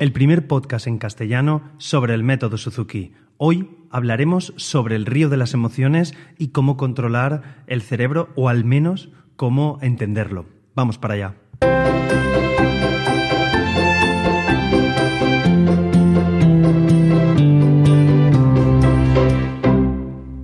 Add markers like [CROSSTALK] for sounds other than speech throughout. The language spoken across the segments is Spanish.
el primer podcast en castellano sobre el método Suzuki. Hoy hablaremos sobre el río de las emociones y cómo controlar el cerebro o al menos cómo entenderlo. Vamos para allá.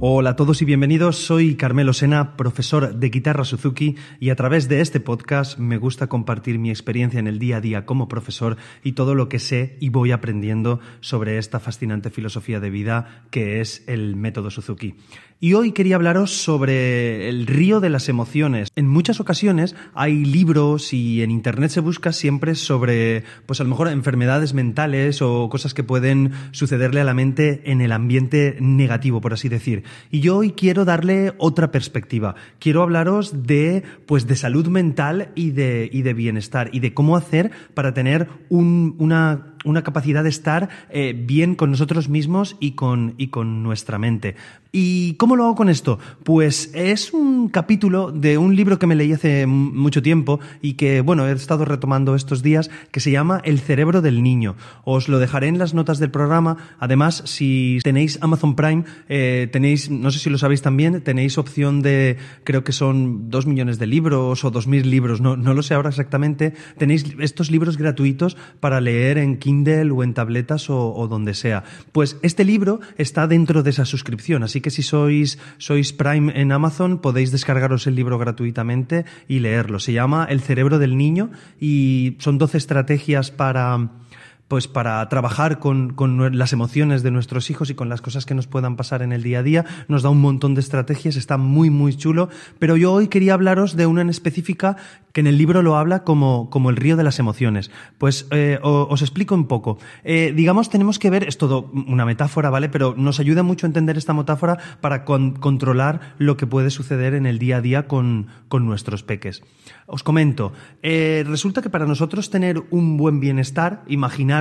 Hola a todos y bienvenidos. Soy Carmelo Sena, profesor de guitarra Suzuki y a través de este podcast me gusta compartir mi experiencia en el día a día como profesor y todo lo que sé y voy aprendiendo sobre esta fascinante filosofía de vida que es el método Suzuki. Y hoy quería hablaros sobre el río de las emociones. En muchas ocasiones hay libros y en internet se busca siempre sobre, pues a lo mejor enfermedades mentales o cosas que pueden sucederle a la mente en el ambiente negativo, por así decir. Y yo hoy quiero darle otra perspectiva. Quiero hablaros de, pues de salud mental y de, y de bienestar y de cómo hacer para tener una una capacidad de estar eh, bien con nosotros mismos y con, y con nuestra mente. ¿Y cómo lo hago con esto? Pues es un capítulo de un libro que me leí hace mucho tiempo y que, bueno, he estado retomando estos días, que se llama El cerebro del niño. Os lo dejaré en las notas del programa. Además, si tenéis Amazon Prime, eh, tenéis, no sé si lo sabéis también, tenéis opción de, creo que son dos millones de libros o dos mil libros, no, no lo sé ahora exactamente. Tenéis estos libros gratuitos para leer en 15 o en tabletas o, donde sea. Pues este libro está dentro de esa suscripción, así que si sois, sois Prime en Amazon podéis descargaros el libro gratuitamente y leerlo. Se llama El cerebro del niño y son 12 estrategias para pues para trabajar con, con, las emociones de nuestros hijos y con las cosas que nos puedan pasar en el día a día. Nos da un montón de estrategias, está muy, muy chulo. Pero yo hoy quería hablaros de una en específica que en el libro lo habla como, como el río de las emociones. Pues eh, os explico un poco. Eh, digamos, tenemos que ver, es todo una metáfora, ¿vale? Pero nos ayuda mucho a entender esta metáfora para controlar lo que puede suceder en el día a día con, con nuestros peques. Os comento, eh, resulta que para nosotros tener un buen bienestar, imaginar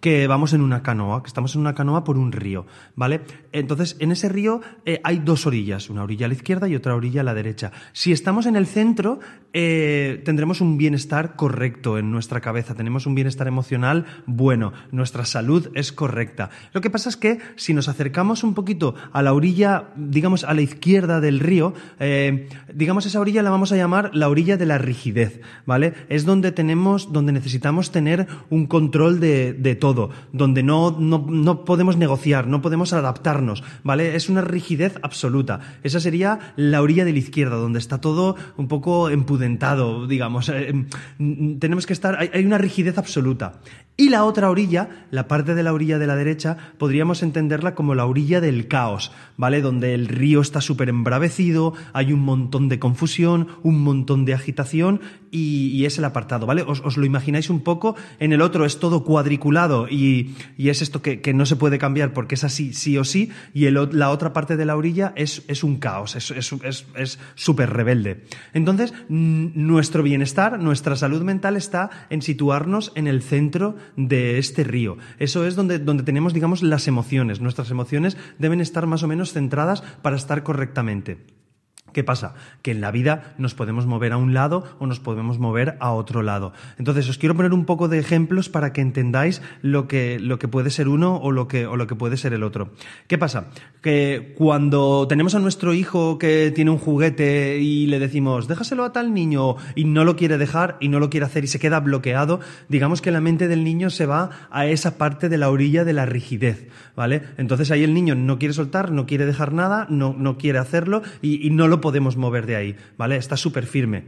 que vamos en una canoa, que estamos en una canoa por un río, ¿vale? Entonces, en ese río eh, hay dos orillas, una orilla a la izquierda y otra orilla a la derecha. Si estamos en el centro, eh, tendremos un bienestar correcto en nuestra cabeza, tenemos un bienestar emocional bueno, nuestra salud es correcta. Lo que pasa es que si nos acercamos un poquito a la orilla, digamos, a la izquierda del río, eh, digamos, esa orilla la vamos a llamar la orilla de la rigidez, ¿vale? Es donde tenemos, donde necesitamos tener un control de de, todo, donde no, no, podemos negociar, no podemos adaptarnos, ¿vale? Es una rigidez absoluta. Esa sería la orilla de la izquierda, donde está todo un poco empudentado, digamos. [LAUGHS] Eh, mm, tenemos que estar, hay una rigidez absoluta. Y la otra orilla, la parte de la orilla de la derecha, podríamos entenderla como la orilla del caos, ¿vale? Donde el río está súper embravecido, hay un montón de confusión, un montón de agitación y, es el apartado, ¿vale? Os, lo imagináis un poco, en el otro es todo cuadriculado y, es esto que, no se puede cambiar porque es así, sí o sí, y la otra parte de la orilla es, es un caos, es súper rebelde. Entonces, nuestro bienestar, nuestra salud mental está en situarnos en el centro de este río. Eso es donde, donde tenemos, digamos, las emociones. Nuestras emociones deben estar más o menos centradas para estar correctamente. ¿Qué pasa? Que en la vida nos podemos mover a un lado o nos podemos mover a otro lado. Entonces, os quiero poner un poco de ejemplos para que entendáis lo que, lo que puede ser uno o lo, que, o lo que puede ser el otro. ¿Qué pasa? Que cuando tenemos a nuestro hijo que tiene un juguete y le decimos, déjaselo a tal niño y no lo quiere dejar y no lo quiere hacer y se queda bloqueado, digamos que la mente del niño se va a esa parte de la orilla de la rigidez, ¿vale? Entonces ahí el niño no quiere soltar, no quiere dejar nada, no, no quiere hacerlo y, y no lo podemos mover de ahí, ¿vale? Está súper firme.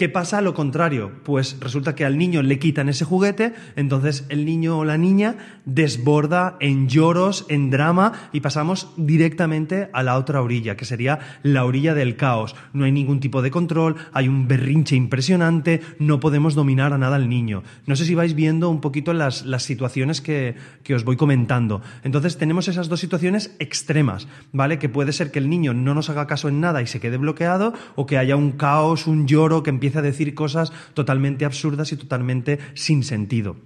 ¿Qué pasa lo contrario? Pues resulta que al niño le quitan ese juguete, entonces el niño o la niña desborda en lloros, en drama y pasamos directamente a la otra orilla, que sería la orilla del caos. No hay ningún tipo de control, hay un berrinche impresionante, no podemos dominar a nada al niño. No sé si vais viendo un poquito las, situaciones que, que os voy comentando. Entonces tenemos esas dos situaciones extremas, ¿vale? Que puede ser que el niño no nos haga caso en nada y se quede bloqueado, o que haya un caos, un lloro que empiece a decir cosas totalmente absurdas y totalmente sin sentido.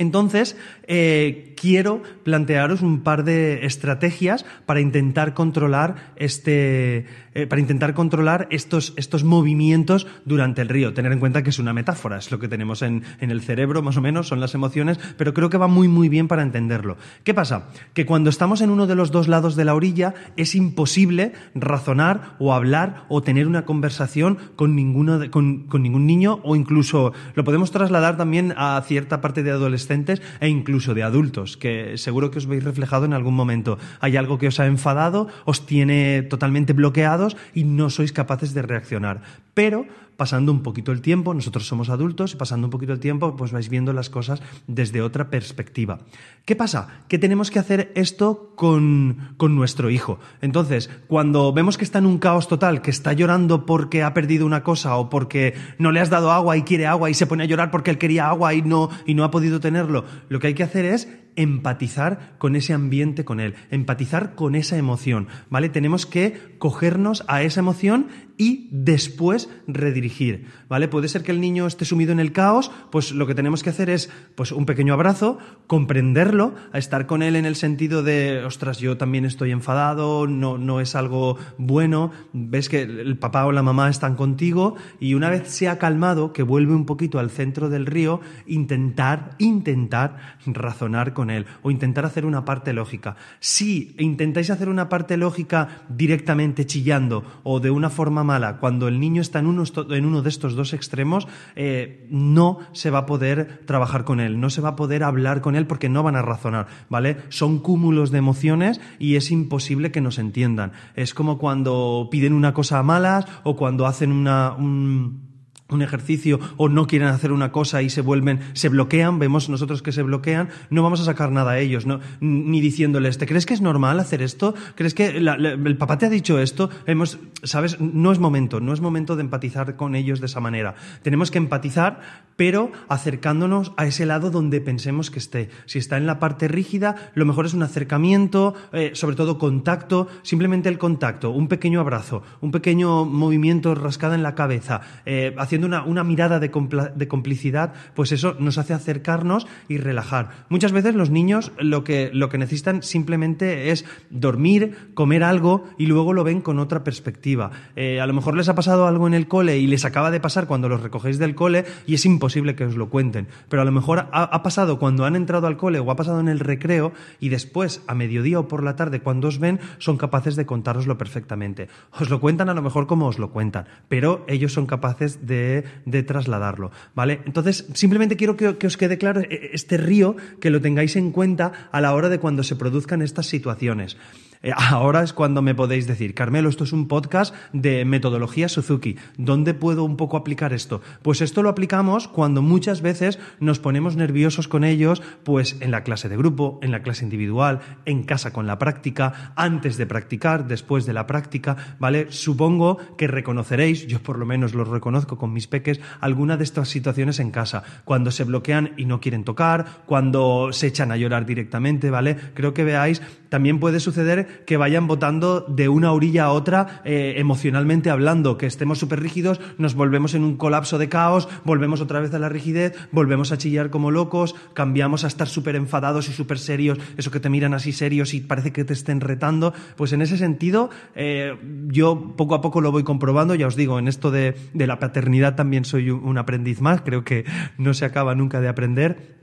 Entonces, eh, quiero plantearos un par de estrategias para intentar controlar este, eh, para intentar controlar estos, estos movimientos durante el río. Tener en cuenta que es una metáfora, es lo que tenemos en, en el cerebro, más o menos, son las emociones, pero creo que va muy, muy bien para entenderlo. ¿Qué pasa? Que cuando estamos en uno de los dos lados de la orilla, es imposible razonar o hablar o tener una conversación con, ninguno con, con ningún niño o incluso lo podemos trasladar también a cierta parte de adolescentes e incluso de adultos, que seguro que os veis reflejado en algún momento. Hay algo que os ha enfadado, os tiene totalmente bloqueados y no sois capaces de reaccionar. Pero pasando un poquito el tiempo, nosotros somos adultos pasando un poquito el tiempo, pues vais viendo las cosas desde otra perspectiva. ¿Qué pasa? Que tenemos que hacer esto con, con nuestro hijo. Entonces, cuando vemos que está en un caos total, que está llorando porque ha perdido una cosa o porque no le has dado agua y quiere agua y se pone a llorar porque él quería agua y no, y no ha podido lo que hay que hacer es empatizar con ese ambiente con él, empatizar con esa emoción, ¿vale? Tenemos que cogernos a esa emoción y después redirigir, ¿vale? Puede ser que el niño esté sumido en el caos, pues lo que tenemos que hacer es pues un pequeño abrazo, comprenderlo, estar con él en el sentido de, ostras, yo también estoy enfadado, no, no es algo bueno, ves que el papá o la mamá están contigo y una vez se ha calmado, que vuelve un poquito al centro del río, intentar, intentar razonar él o intentar hacer una parte lógica. Si intentáis hacer una parte lógica directamente chillando o de una forma mala, cuando el niño está en uno, en uno de estos dos extremos, eh, no se va a poder trabajar con él, no se va a poder hablar con él porque no van a razonar, ¿vale? Son cúmulos de emociones y es imposible que nos entiendan. Es como cuando piden una cosa a malas o cuando hacen una... Un un ejercicio o no quieren hacer una cosa y se vuelven, se bloquean, vemos nosotros que se bloquean, no vamos a sacar nada a ellos, ¿no? ni diciéndoles, ¿te crees que es normal hacer esto? ¿Crees que el papá te ha dicho esto? Hemos, ¿sabes? No es momento, no es momento de empatizar con ellos de esa manera. Tenemos que empatizar, pero acercándonos a ese lado donde pensemos que esté. Si está en la parte rígida, lo mejor es un acercamiento, eh, sobre todo contacto, simplemente el contacto, un pequeño abrazo, un pequeño movimiento rascada en la cabeza, eh, haciendo una, mirada de, complicidad, pues eso nos hace acercarnos y relajar. Muchas veces los niños lo que, lo que necesitan simplemente es dormir, comer algo y luego lo ven con otra perspectiva. Eh, a lo mejor les ha pasado algo en el cole y les acaba de pasar cuando los recogéis del cole y es imposible que os lo cuenten. Pero a lo mejor ha, ha pasado cuando han entrado al cole o ha pasado en el recreo y después, a mediodía o por la tarde, cuando os ven, son capaces de contároslo perfectamente. Os lo cuentan a lo mejor como os lo cuentan, pero ellos son capaces de de, trasladarlo, ¿vale? Entonces, simplemente quiero que, que, os quede claro eh, este río, que lo tengáis en cuenta a la hora de cuando se produzcan estas situaciones. Eh, ahora es cuando me podéis decir, Carmelo, esto es un podcast de metodología Suzuki. ¿Dónde puedo un poco aplicar esto? Pues esto lo aplicamos cuando muchas veces nos ponemos nerviosos con ellos, pues en la clase de grupo, en la clase individual, en casa con la práctica, antes de practicar, después de la práctica, ¿vale? Supongo que reconoceréis, yo por lo menos lo reconozco con mis peques, alguna de estas situaciones en casa, cuando se bloquean y no quieren tocar, cuando se echan a llorar directamente, ¿vale? Creo que veáis, también puede suceder que vayan votando de una orilla a otra eh, emocionalmente hablando, que estemos súper rígidos, nos volvemos en un colapso de caos, volvemos otra vez a la rigidez, volvemos a chillar como locos, cambiamos a estar súper enfadados y súper serios, eso que te miran así serios y parece que te estén retando, pues en ese sentido eh, yo poco a poco lo voy comprobando, ya os digo, en esto de, de la paternidad también soy un aprendiz más, creo que no se acaba nunca de aprender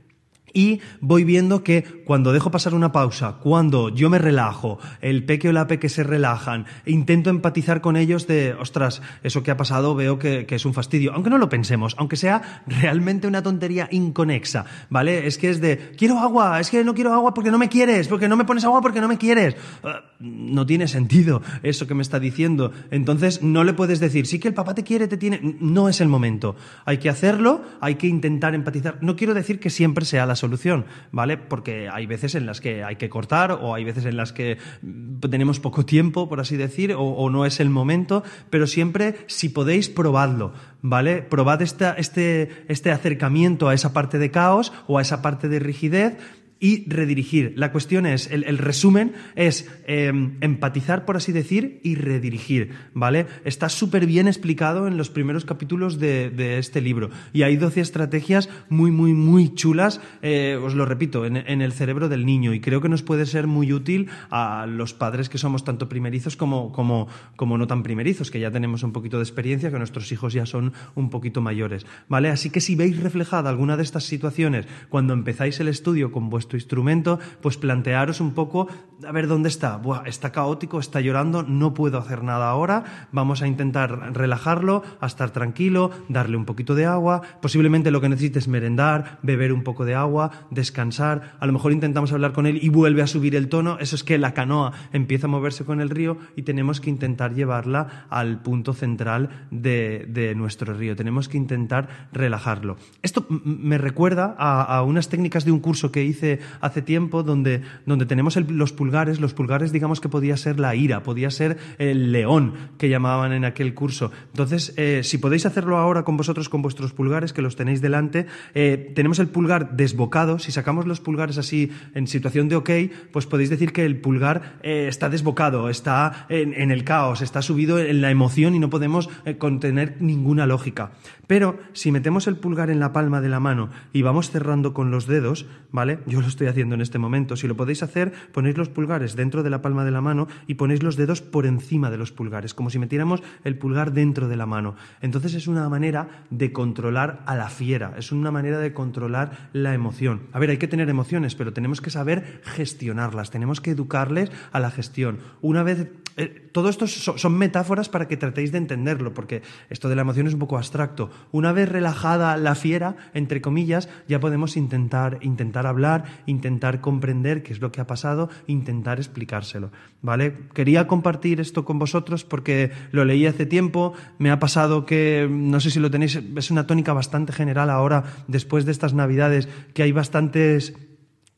y voy viendo que cuando dejo pasar una pausa, cuando yo me relajo, el peque o la peque se relajan, intento empatizar con ellos de, ostras, eso que ha pasado veo que, es un fastidio, aunque no lo pensemos, aunque sea realmente una tontería inconexa, ¿vale? Es que es de, quiero agua, es que no quiero agua porque no me quieres, porque no me pones agua porque no me quieres. Ah, no tiene sentido eso que me está diciendo. Entonces no le puedes decir, sí que el papá te quiere, te tiene. No es el momento. Hay que hacerlo, hay que intentar empatizar. No quiero decir que siempre sea la solución, ¿vale? Porque hay veces en las que hay que cortar o hay veces en las que tenemos poco tiempo, por así decir, o, no es el momento, pero siempre, si podéis, probadlo, ¿vale? Probad este, este acercamiento a esa parte de caos o a esa parte de rigidez y redirigir. La cuestión es, el, resumen es em, empatizar, por así decir, y redirigir, ¿vale? Está súper bien explicado en los primeros capítulos de, este libro y hay 12 estrategias muy, muy, muy chulas, eh, os lo repito, en, el cerebro del niño y creo que nos puede ser muy útil a los padres que somos tanto primerizos como, como, como no tan primerizos, que ya tenemos un poquito de experiencia, que nuestros hijos ya son un poquito mayores, ¿vale? Así que si veis reflejada alguna de estas situaciones cuando empezáis el estudio con vuestro instrumento, pues plantearos un poco, a ver dónde está. está caótico, está llorando, no puedo hacer nada ahora, vamos a intentar relajarlo, a estar tranquilo, darle un poquito de agua, posiblemente lo que necesite es merendar, beber un poco de agua, descansar, a lo mejor intentamos hablar con él y vuelve a subir el tono, eso es que la canoa empieza a moverse con el río y tenemos que intentar llevarla al punto central de, nuestro río, tenemos que intentar relajarlo. Esto me recuerda a unas técnicas de un curso que hice hace tiempo donde, donde tenemos los pulgares, los pulgares digamos que podía ser la ira, podía ser el león que llamaban en aquel curso. Entonces, eh, si podéis hacerlo ahora con vosotros, con vuestros pulgares, que los tenéis delante, eh, tenemos el pulgar desbocado, si sacamos los pulgares así en situación de ok, pues podéis decir que el pulgar eh, está desbocado, está en, en, el caos, está subido en la emoción y no podemos contener ninguna lógica. Pero si metemos el pulgar en la palma de la mano y vamos cerrando con los dedos, ¿vale? Yo lo estoy haciendo en este momento. Si lo podéis hacer, ponéis los pulgares dentro de la palma de la mano y ponéis los dedos por encima de los pulgares, como si metiéramos el pulgar dentro de la mano. Entonces es una manera de controlar a la fiera, es una manera de controlar la emoción. A ver, hay que tener emociones, pero tenemos que saber gestionarlas, tenemos que educarles a la gestión. Una vez eh, todo esto son metáforas para que tratéis de entenderlo, porque esto de la emoción es un poco abstracto. Una vez relajada la fiera, entre comillas, ya podemos intentar, intentar hablar, intentar comprender qué es lo que ha pasado, intentar explicárselo. ¿Vale? Quería compartir esto con vosotros porque lo leí hace tiempo, me ha pasado que, no sé si lo tenéis, es una tónica bastante general ahora, después de estas navidades, que hay bastantes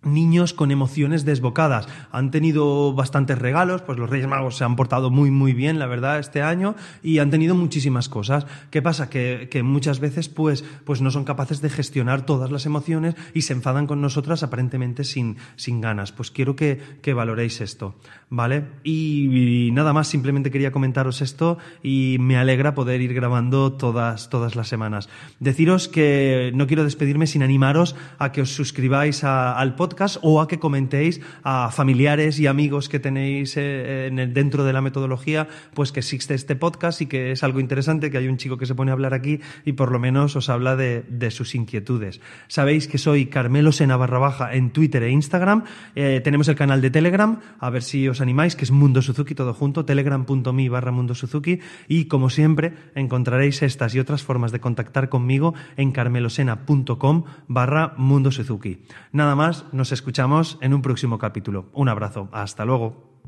niños con emociones desbocadas. Han tenido bastantes regalos, pues los Reyes Magos se han portado muy muy bien, la verdad, este año y han tenido muchísimas cosas. ¿Qué pasa? Que, muchas veces pues, pues no son capaces de gestionar todas las emociones y se enfadan con nosotras aparentemente sin, sin ganas. Pues quiero que, que valoréis esto, ¿vale? Y, nada más, simplemente quería comentaros esto y me alegra poder ir grabando todas, todas las semanas. Deciros que no quiero despedirme sin animaros a que os suscribáis al podcast o a que comentéis a familiares y amigos que tenéis eh, dentro de la metodología, pues que existe este podcast y que es algo interesante, que hay un chico que se pone a hablar aquí y por lo menos os habla de, sus inquietudes. Sabéis que soy Carmelo Sena barra baja en Twitter e Instagram. Eh, tenemos el canal de Telegram, a ver si os animáis, que es Mundo Suzuki todo junto, telegram.me barra Mundo Suzuki. Y como siempre, encontraréis estas y otras formas de contactar conmigo en carmelosena.com barra Mundo Suzuki. Nada más, nos escuchamos en un próximo capítulo. Un abrazo. Hasta luego.